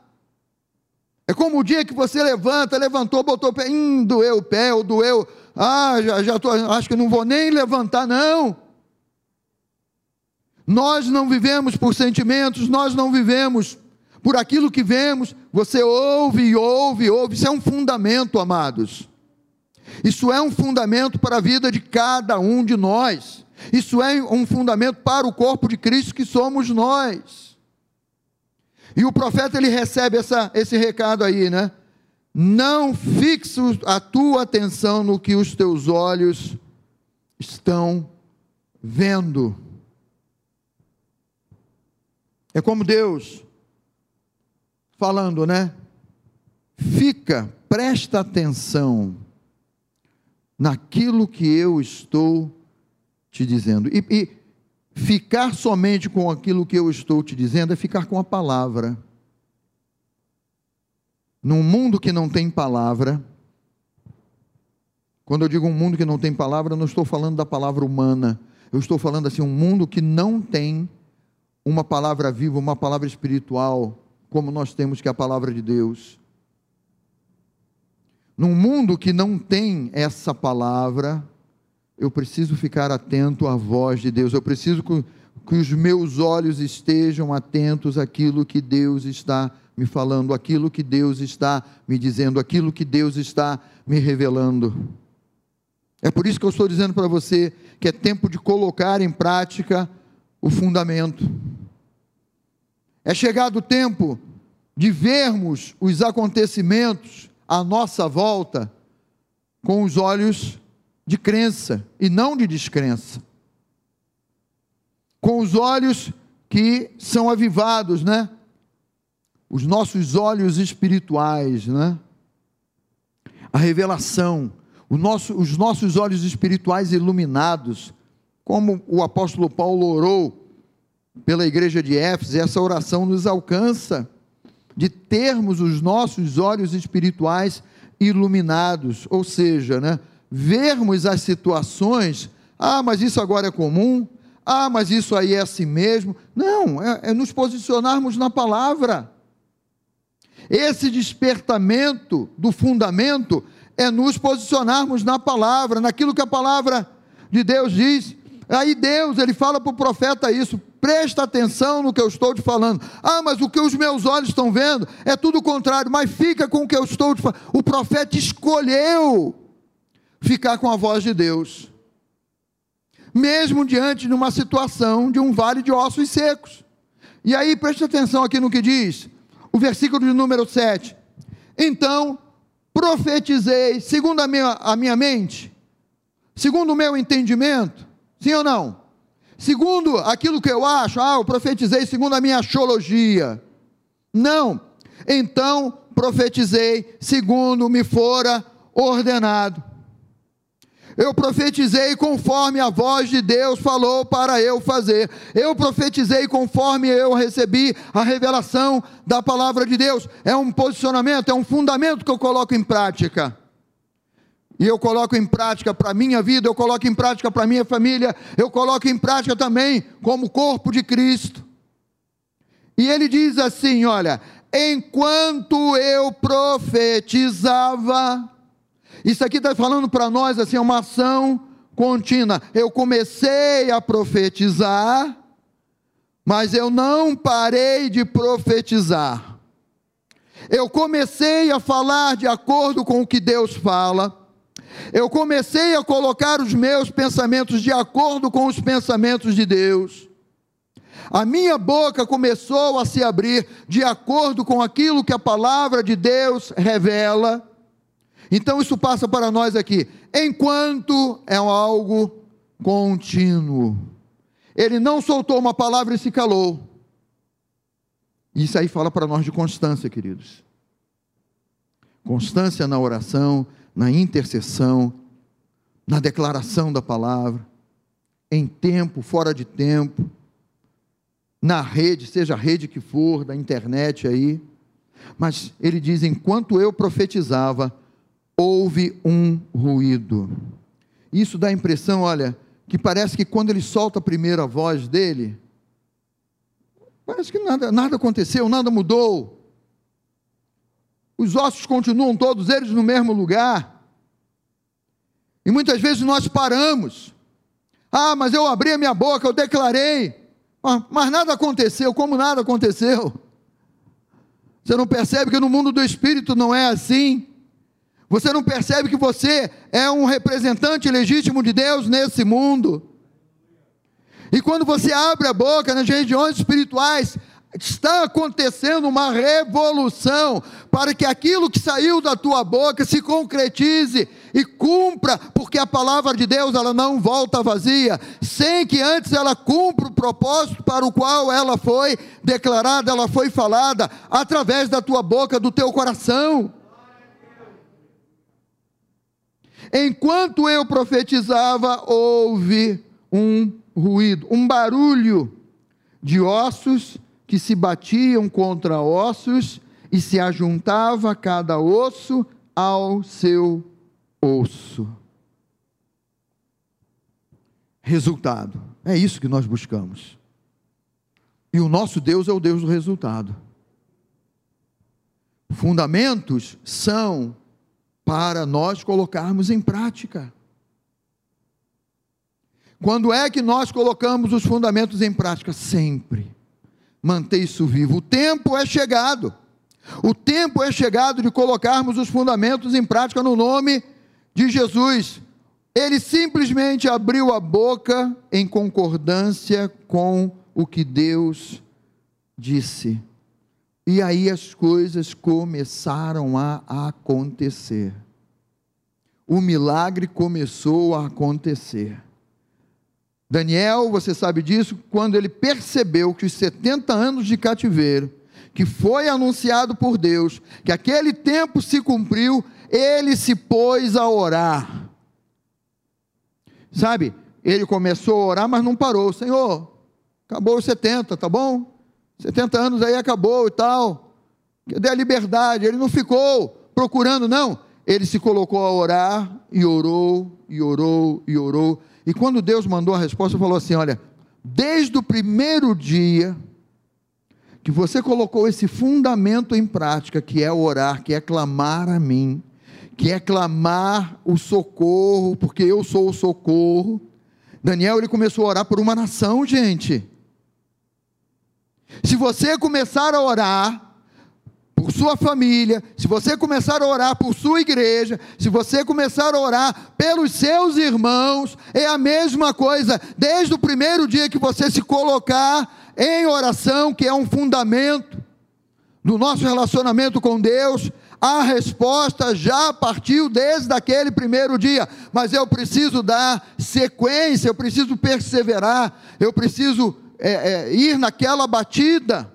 A: É como o dia que você levanta, levantou, botou o pé, hum, doeu o pé, ou doeu ah, já, já tô, acho que não vou nem levantar, não. Nós não vivemos por sentimentos, nós não vivemos por aquilo que vemos. Você ouve ouve ouve. Isso é um fundamento, amados. Isso é um fundamento para a vida de cada um de nós. Isso é um fundamento para o corpo de Cristo que somos nós. E o profeta ele recebe essa, esse recado aí, né? Não fixe a tua atenção no que os teus olhos estão vendo. É como Deus falando, né? Fica, presta atenção naquilo que eu estou te dizendo. E, e ficar somente com aquilo que eu estou te dizendo é ficar com a palavra num mundo que não tem palavra, quando eu digo um mundo que não tem palavra, eu não estou falando da palavra humana, eu estou falando assim, um mundo que não tem uma palavra viva, uma palavra espiritual, como nós temos que é a palavra de Deus. Num mundo que não tem essa palavra, eu preciso ficar atento à voz de Deus, eu preciso que, que os meus olhos estejam atentos àquilo que Deus está me falando, aquilo que Deus está me dizendo, aquilo que Deus está me revelando. É por isso que eu estou dizendo para você que é tempo de colocar em prática o fundamento. É chegado o tempo de vermos os acontecimentos à nossa volta com os olhos de crença e não de descrença. Com os olhos que são avivados, né? Os nossos olhos espirituais, né? A revelação, nosso, os nossos olhos espirituais iluminados, como o apóstolo Paulo orou pela igreja de Éfeso, essa oração nos alcança de termos os nossos olhos espirituais iluminados, ou seja, né, vermos as situações, ah, mas isso agora é comum, ah, mas isso aí é assim mesmo. Não, é, é nos posicionarmos na palavra. Esse despertamento do fundamento é nos posicionarmos na palavra, naquilo que a palavra de Deus diz. Aí Deus, ele fala para o profeta isso, presta atenção no que eu estou te falando. Ah, mas o que os meus olhos estão vendo é tudo o contrário, mas fica com o que eu estou te falando. O profeta escolheu ficar com a voz de Deus, mesmo diante de uma situação de um vale de ossos secos. E aí, preste atenção aqui no que diz: o versículo de número 7. Então, profetizei, segundo a minha, a minha mente, segundo o meu entendimento, sim ou não? Segundo aquilo que eu acho, ah, eu profetizei segundo a minha axiologia. Não. Então, profetizei segundo me fora ordenado. Eu profetizei conforme a voz de Deus falou para eu fazer. Eu profetizei conforme eu recebi a revelação da palavra de Deus. É um posicionamento, é um fundamento que eu coloco em prática. E eu coloco em prática para a minha vida, eu coloco em prática para a minha família, eu coloco em prática também como corpo de Cristo. E ele diz assim: olha, enquanto eu profetizava, isso aqui está falando para nós assim, uma ação contínua. Eu comecei a profetizar, mas eu não parei de profetizar. Eu comecei a falar de acordo com o que Deus fala. Eu comecei a colocar os meus pensamentos de acordo com os pensamentos de Deus. A minha boca começou a se abrir de acordo com aquilo que a palavra de Deus revela. Então isso passa para nós aqui, enquanto é algo contínuo. Ele não soltou uma palavra e se calou. Isso aí fala para nós de constância, queridos. Constância na oração, na intercessão, na declaração da palavra, em tempo, fora de tempo, na rede, seja a rede que for, da internet aí. Mas ele diz: enquanto eu profetizava, houve um ruído. Isso dá a impressão, olha, que parece que quando ele solta a primeira voz dele, parece que nada, nada aconteceu, nada mudou. Os ossos continuam todos eles no mesmo lugar. E muitas vezes nós paramos. Ah, mas eu abri a minha boca, eu declarei. Mas nada aconteceu, como nada aconteceu. Você não percebe que no mundo do espírito não é assim? Você não percebe que você é um representante legítimo de Deus nesse mundo? E quando você abre a boca nas regiões espirituais, está acontecendo uma revolução para que aquilo que saiu da tua boca se concretize e cumpra, porque a palavra de Deus ela não volta vazia, sem que antes ela cumpra o propósito para o qual ela foi declarada, ela foi falada através da tua boca, do teu coração. Enquanto eu profetizava, houve um ruído, um barulho de ossos que se batiam contra ossos e se ajuntava cada osso ao seu osso. Resultado. É isso que nós buscamos. E o nosso Deus é o Deus do resultado. Fundamentos são para nós colocarmos em prática. Quando é que nós colocamos os fundamentos em prática? Sempre. Manter isso vivo. O tempo é chegado. O tempo é chegado de colocarmos os fundamentos em prática no nome de Jesus. Ele simplesmente abriu a boca em concordância com o que Deus disse. E aí as coisas começaram a acontecer. O milagre começou a acontecer. Daniel, você sabe disso, quando ele percebeu que os 70 anos de cativeiro, que foi anunciado por Deus, que aquele tempo se cumpriu, ele se pôs a orar. Sabe, ele começou a orar, mas não parou. Senhor, acabou os 70, tá bom? 70 anos aí acabou e tal. Cadê a liberdade? Ele não ficou procurando, não. Ele se colocou a orar e orou, e orou, e orou. E quando Deus mandou a resposta, falou assim: Olha, desde o primeiro dia que você colocou esse fundamento em prática, que é orar, que é clamar a mim, que é clamar o socorro, porque eu sou o socorro. Daniel, ele começou a orar por uma nação, gente. Se você começar a orar por sua família, se você começar a orar por sua igreja, se você começar a orar pelos seus irmãos, é a mesma coisa, desde o primeiro dia que você se colocar em oração, que é um fundamento do nosso relacionamento com Deus, a resposta já partiu desde aquele primeiro dia, mas eu preciso dar sequência, eu preciso perseverar, eu preciso é, é, ir naquela batida,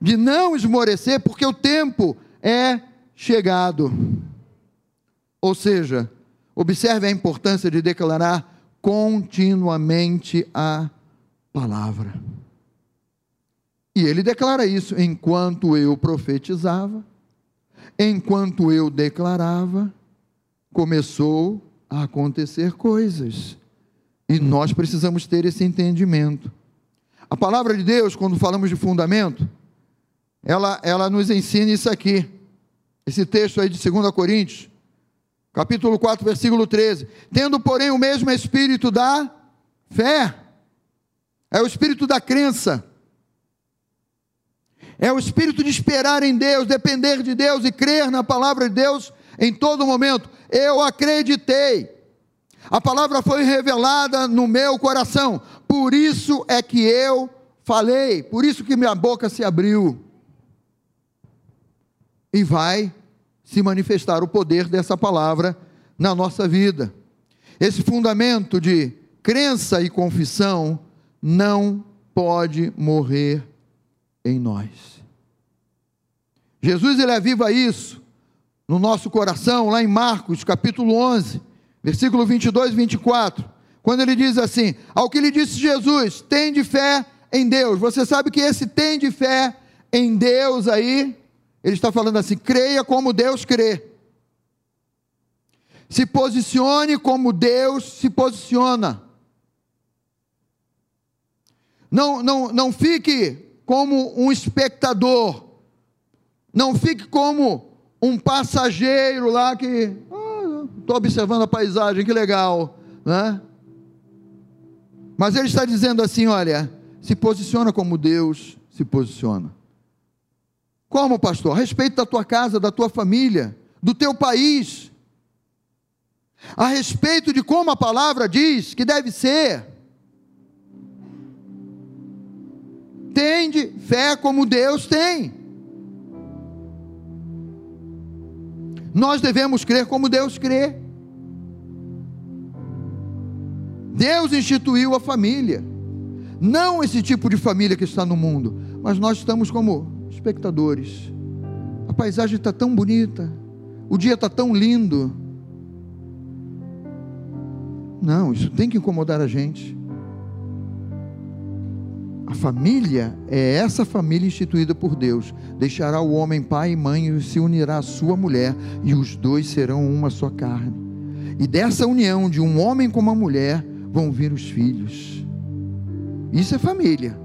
A: de não esmorecer, porque o tempo é chegado. Ou seja, observe a importância de declarar continuamente a palavra. E ele declara isso: enquanto eu profetizava, enquanto eu declarava, começou a acontecer coisas. E nós precisamos ter esse entendimento. A palavra de Deus, quando falamos de fundamento, ela, ela nos ensina isso aqui. Esse texto aí de 2 Coríntios, capítulo 4, versículo 13. Tendo, porém, o mesmo espírito da fé, é o espírito da crença, É o espírito de esperar em Deus, depender de Deus e crer na palavra de Deus em todo momento. Eu acreditei. A palavra foi revelada no meu coração. Por isso é que eu falei, por isso que minha boca se abriu. E vai se manifestar o poder dessa palavra na nossa vida. Esse fundamento de crença e confissão não pode morrer em nós. Jesus ele aviva isso no nosso coração, lá em Marcos, capítulo 11, versículo 22 e 24, quando ele diz assim: Ao que lhe disse Jesus, tem de fé em Deus. Você sabe que esse tem de fé em Deus aí, ele está falando assim: creia como Deus crê. Se posicione como Deus se posiciona. Não, não, não fique como um espectador. Não fique como um passageiro lá que estou ah, observando a paisagem, que legal, né? Mas ele está dizendo assim, olha, se posiciona como Deus se posiciona. Como, pastor? A respeito da tua casa, da tua família, do teu país. A respeito de como a palavra diz que deve ser. Tende fé como Deus tem. Nós devemos crer como Deus crê. Deus instituiu a família. Não esse tipo de família que está no mundo, mas nós estamos como espectadores. A paisagem está tão bonita, o dia está tão lindo. Não, isso tem que incomodar a gente. A família é essa família instituída por Deus. Deixará o homem pai e mãe e se unirá à sua mulher, e os dois serão uma só carne. E dessa união de um homem com uma mulher vão vir os filhos. Isso é família.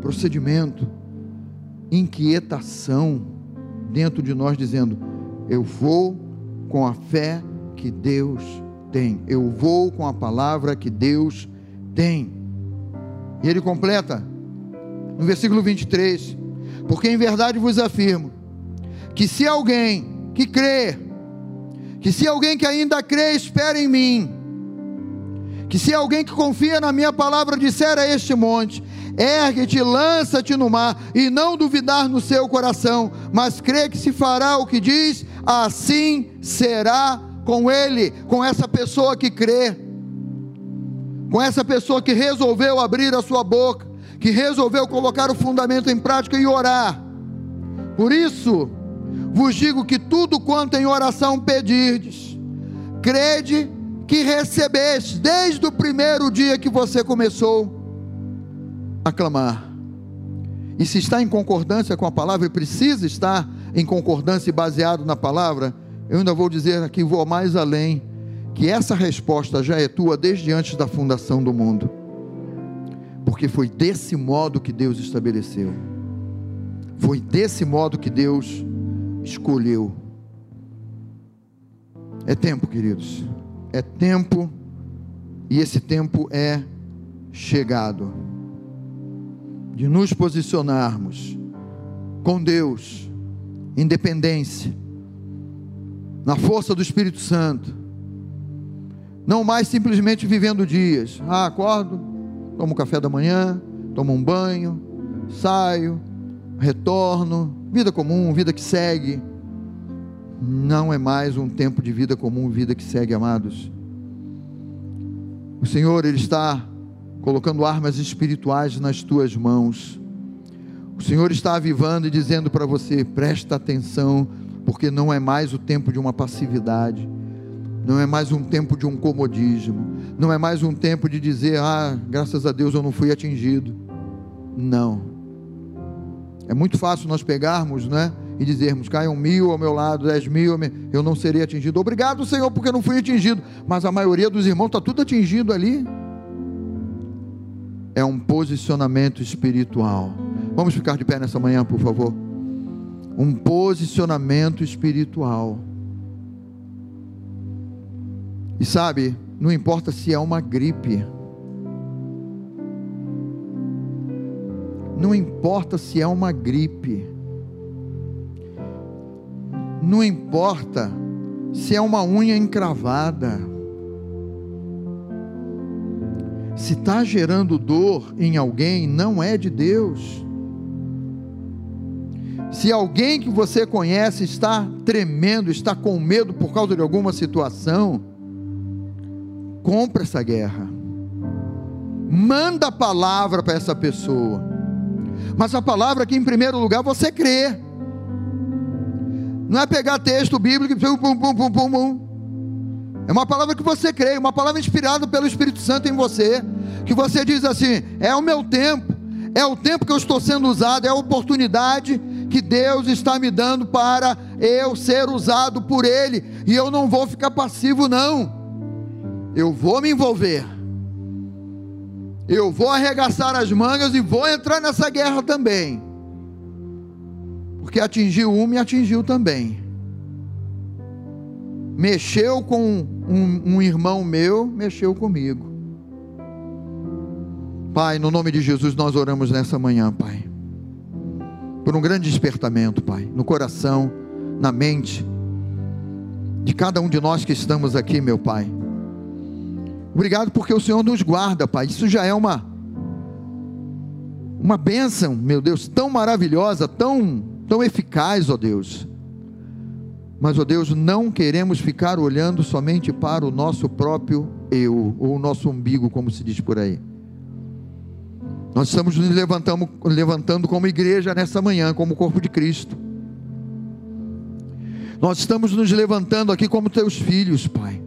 A: Procedimento, inquietação dentro de nós, dizendo: Eu vou com a fé que Deus tem, eu vou com a palavra que Deus tem tem. E ele completa no versículo 23: Porque em verdade vos afirmo que se alguém que crê, que se alguém que ainda crê, espera em mim, que se alguém que confia na minha palavra disser a este monte, ergue-te, lança-te no mar, e não duvidar no seu coração, mas crê que se fará o que diz, assim será com ele, com essa pessoa que crê com essa pessoa que resolveu abrir a sua boca, que resolveu colocar o fundamento em prática e orar. Por isso, vos digo que tudo quanto em oração pedirdes, crede que recebeste desde o primeiro dia que você começou a clamar. E se está em concordância com a palavra, e precisa estar em concordância e baseado na palavra, eu ainda vou dizer aqui, vou mais além que essa resposta já é tua desde antes da fundação do mundo, porque foi desse modo que Deus estabeleceu, foi desse modo que Deus escolheu. É tempo, queridos, é tempo, e esse tempo é chegado, de nos posicionarmos com Deus, independência, na força do Espírito Santo não mais simplesmente vivendo dias. Ah, acordo, tomo café da manhã, tomo um banho, saio, retorno, vida comum, vida que segue. Não é mais um tempo de vida comum, vida que segue, amados. O Senhor, Ele está colocando armas espirituais nas tuas mãos. O Senhor está avivando e dizendo para você: presta atenção, porque não é mais o tempo de uma passividade não é mais um tempo de um comodismo. Não é mais um tempo de dizer, ah, graças a Deus eu não fui atingido. Não. É muito fácil nós pegarmos, né? E dizermos, caiam mil ao meu lado, dez mil, eu não serei atingido. Obrigado, Senhor, porque não fui atingido. Mas a maioria dos irmãos está tudo atingido ali. É um posicionamento espiritual. Vamos ficar de pé nessa manhã, por favor. Um posicionamento espiritual. E sabe, não importa se é uma gripe. Não importa se é uma gripe. Não importa se é uma unha encravada. Se está gerando dor em alguém, não é de Deus. Se alguém que você conhece está tremendo, está com medo por causa de alguma situação, compra essa guerra. Manda a palavra para essa pessoa. Mas a palavra que em primeiro lugar você crê. Não é pegar texto bíblico e pum, pum, pum, pum, pum. É uma palavra que você crê, uma palavra inspirada pelo Espírito Santo em você, que você diz assim: é o meu tempo, é o tempo que eu estou sendo usado, é a oportunidade que Deus está me dando para eu ser usado por Ele, e eu não vou ficar passivo, não, eu vou me envolver, eu vou arregaçar as mangas e vou entrar nessa guerra também porque atingiu um, me atingiu também. Mexeu com um, um irmão meu, mexeu comigo. Pai, no nome de Jesus, nós oramos nessa manhã, Pai, por um grande despertamento, Pai, no coração, na mente, de cada um de nós que estamos aqui, meu Pai. Obrigado porque o Senhor nos guarda, Pai. Isso já é uma uma bênção, meu Deus, tão maravilhosa, tão tão eficaz, ó Deus. Mas, ó Deus, não queremos ficar olhando somente para o nosso próprio eu, ou o nosso umbigo, como se diz por aí. Nós estamos nos levantando, levantando como igreja nessa manhã, como corpo de Cristo. Nós estamos nos levantando aqui como teus filhos, Pai.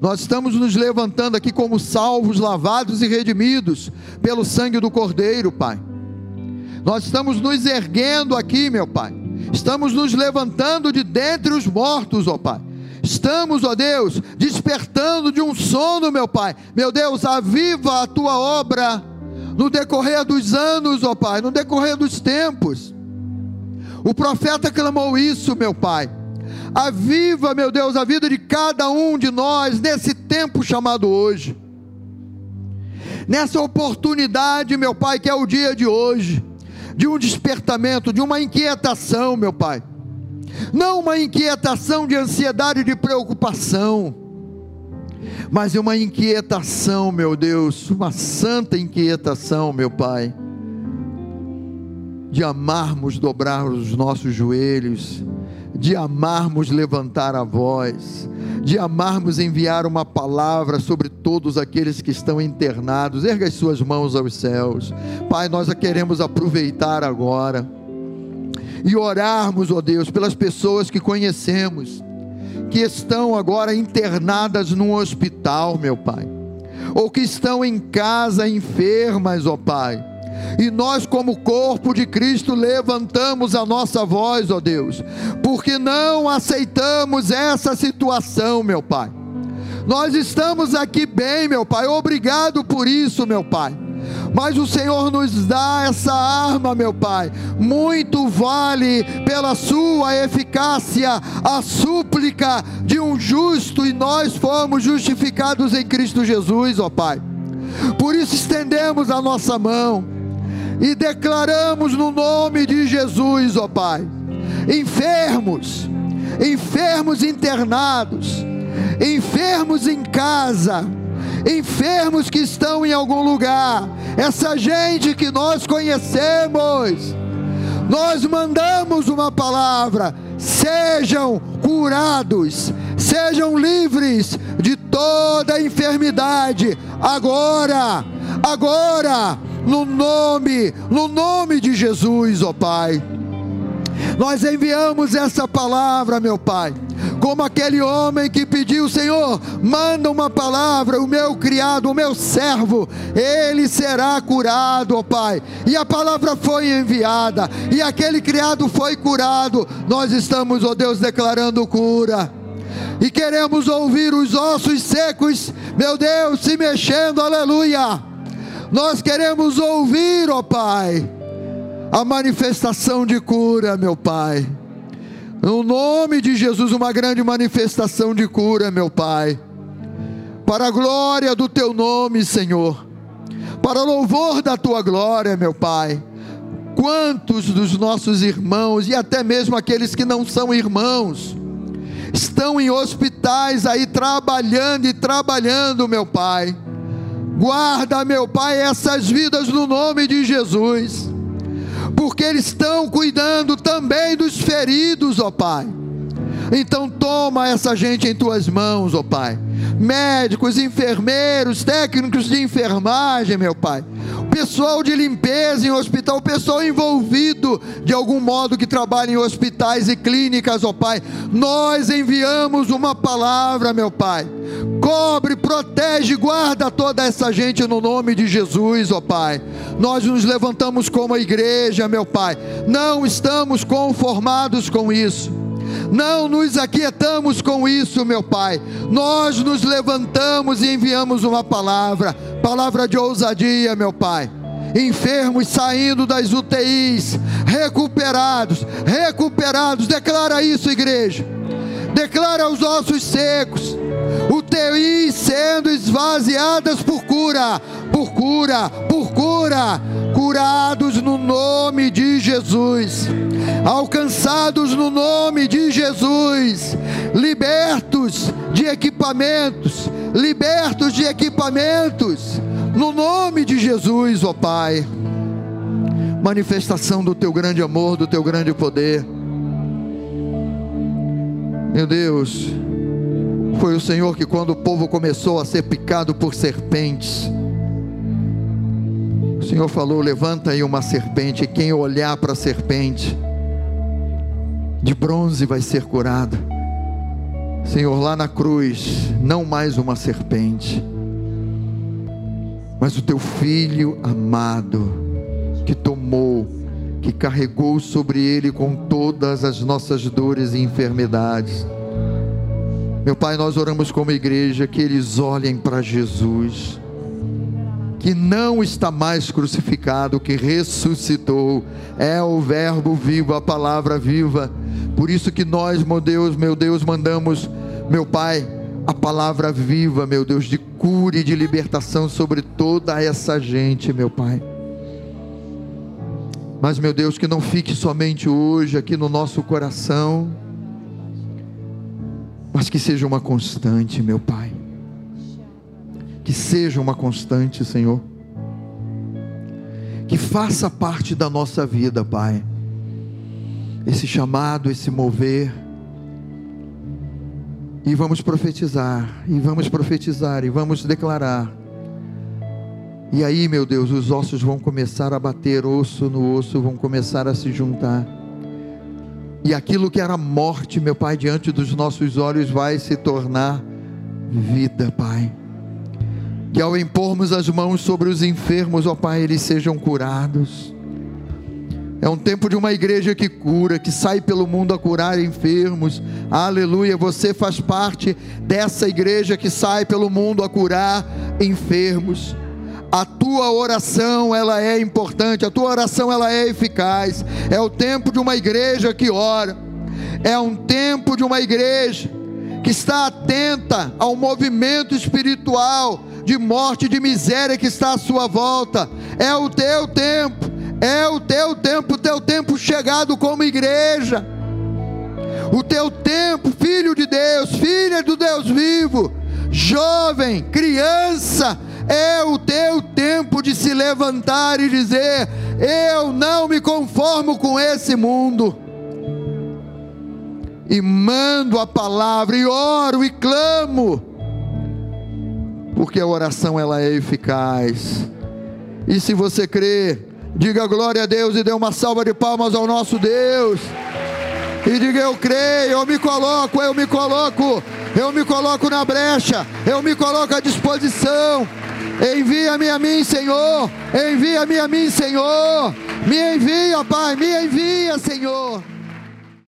A: Nós estamos nos levantando aqui como salvos, lavados e redimidos pelo sangue do Cordeiro, Pai. Nós estamos nos erguendo aqui, meu Pai. Estamos nos levantando de dentre os mortos, ó Pai. Estamos, ó Deus, despertando de um sono, meu Pai. Meu Deus, aviva a tua obra no decorrer dos anos, ó Pai, no decorrer dos tempos. O profeta clamou isso, meu Pai. Aviva, meu Deus, a vida de cada um de nós nesse tempo chamado hoje. Nessa oportunidade, meu Pai, que é o dia de hoje de um despertamento, de uma inquietação, meu Pai. Não uma inquietação de ansiedade, de preocupação, mas uma inquietação, meu Deus, uma santa inquietação, meu Pai, de amarmos dobrar os nossos joelhos, de amarmos levantar a voz, de amarmos enviar uma palavra sobre todos aqueles que estão internados. Erga as suas mãos aos céus. Pai, nós a queremos aproveitar agora e orarmos, ó Deus, pelas pessoas que conhecemos, que estão agora internadas num hospital, meu Pai, ou que estão em casa enfermas, ó Pai e nós, como corpo de Cristo, levantamos a nossa voz, ó Deus, porque não aceitamos essa situação, meu Pai. Nós estamos aqui bem, meu Pai, obrigado por isso, meu Pai. Mas o Senhor nos dá essa arma, meu Pai. Muito vale pela sua eficácia a súplica de um justo, e nós fomos justificados em Cristo Jesus, ó Pai. Por isso estendemos a nossa mão e declaramos no nome de Jesus, ó Pai, enfermos, enfermos internados, enfermos em casa, enfermos que estão em algum lugar, essa gente que nós conhecemos, nós mandamos uma palavra: sejam curados, sejam livres de toda enfermidade, agora, agora no nome, no nome de Jesus, ó Pai. Nós enviamos essa palavra, meu Pai, como aquele homem que pediu, Senhor, manda uma palavra, o meu criado, o meu servo, ele será curado, ó Pai. E a palavra foi enviada, e aquele criado foi curado. Nós estamos, ó Deus, declarando cura. E queremos ouvir os ossos secos, meu Deus, se mexendo, aleluia nós queremos ouvir, ó Pai, a manifestação de cura, meu Pai. No nome de Jesus, uma grande manifestação de cura, meu Pai. Para a glória do teu nome, Senhor. Para louvor da tua glória, meu Pai. Quantos dos nossos irmãos e até mesmo aqueles que não são irmãos estão em hospitais aí trabalhando e trabalhando, meu Pai. Guarda, meu Pai, essas vidas no nome de Jesus, porque eles estão cuidando também dos feridos, ó Pai. Então toma essa gente em tuas mãos, ó Pai. Médicos, enfermeiros, técnicos de enfermagem, meu Pai pessoal de limpeza em hospital, pessoal envolvido de algum modo que trabalha em hospitais e clínicas, ó Pai. Nós enviamos uma palavra, meu Pai. Cobre, protege, guarda toda essa gente no nome de Jesus, ó Pai. Nós nos levantamos como igreja, meu Pai. Não estamos conformados com isso. Não nos aquietamos com isso, meu Pai. Nós nos levantamos e enviamos uma palavra, palavra de ousadia, meu Pai. Enfermos saindo das UTIs, recuperados, recuperados. Declara isso, igreja. Declara os ossos secos, UTIs sendo esvaziadas por cura, por cura, por cura, curados no nome de Jesus, alcançados no nome de Jesus, libertos de equipamentos, libertos de equipamentos, no nome de Jesus, ó Pai. Manifestação do teu grande amor, do teu grande poder. Meu Deus, foi o Senhor que, quando o povo começou a ser picado por serpentes, Senhor falou: levanta aí uma serpente, e quem olhar para a serpente, de bronze vai ser curado. Senhor, lá na cruz, não mais uma serpente, mas o teu filho amado, que tomou, que carregou sobre ele com todas as nossas dores e enfermidades. Meu Pai, nós oramos como igreja que eles olhem para Jesus que não está mais crucificado, que ressuscitou, é o Verbo vivo, a palavra viva. Por isso que nós, meu Deus, meu Deus, mandamos, meu Pai, a palavra viva, meu Deus, de cura e de libertação sobre toda essa gente, meu Pai. Mas, meu Deus, que não fique somente hoje aqui no nosso coração, mas que seja uma constante, meu Pai que seja uma constante, Senhor. Que faça parte da nossa vida, Pai. Esse chamado, esse mover. E vamos profetizar, e vamos profetizar, e vamos declarar. E aí, meu Deus, os ossos vão começar a bater osso no osso, vão começar a se juntar. E aquilo que era morte, meu Pai, diante dos nossos olhos vai se tornar vida, Pai que ao impormos as mãos sobre os enfermos, ó Pai, eles sejam curados. É um tempo de uma igreja que cura, que sai pelo mundo a curar enfermos. Aleluia. Você faz parte dessa igreja que sai pelo mundo a curar enfermos. A tua oração, ela é importante, a tua oração ela é eficaz. É o tempo de uma igreja que ora. É um tempo de uma igreja que está atenta ao movimento espiritual de morte, de miséria que está à sua volta. É o teu tempo, é o teu tempo, o teu tempo chegado como igreja. O teu tempo, filho de Deus, filha do Deus vivo, jovem, criança, é o teu tempo de se levantar e dizer: Eu não me conformo com esse mundo. E mando a palavra, e oro, e clamo porque a oração ela é eficaz. E se você crê, diga glória a Deus e dê uma salva de palmas ao nosso Deus. E diga eu creio, eu me coloco, eu me coloco, eu me coloco na brecha, eu me coloco à disposição. Envia-me a mim, Senhor. Envia-me a mim, Senhor. Me envia, Pai, me envia, Senhor.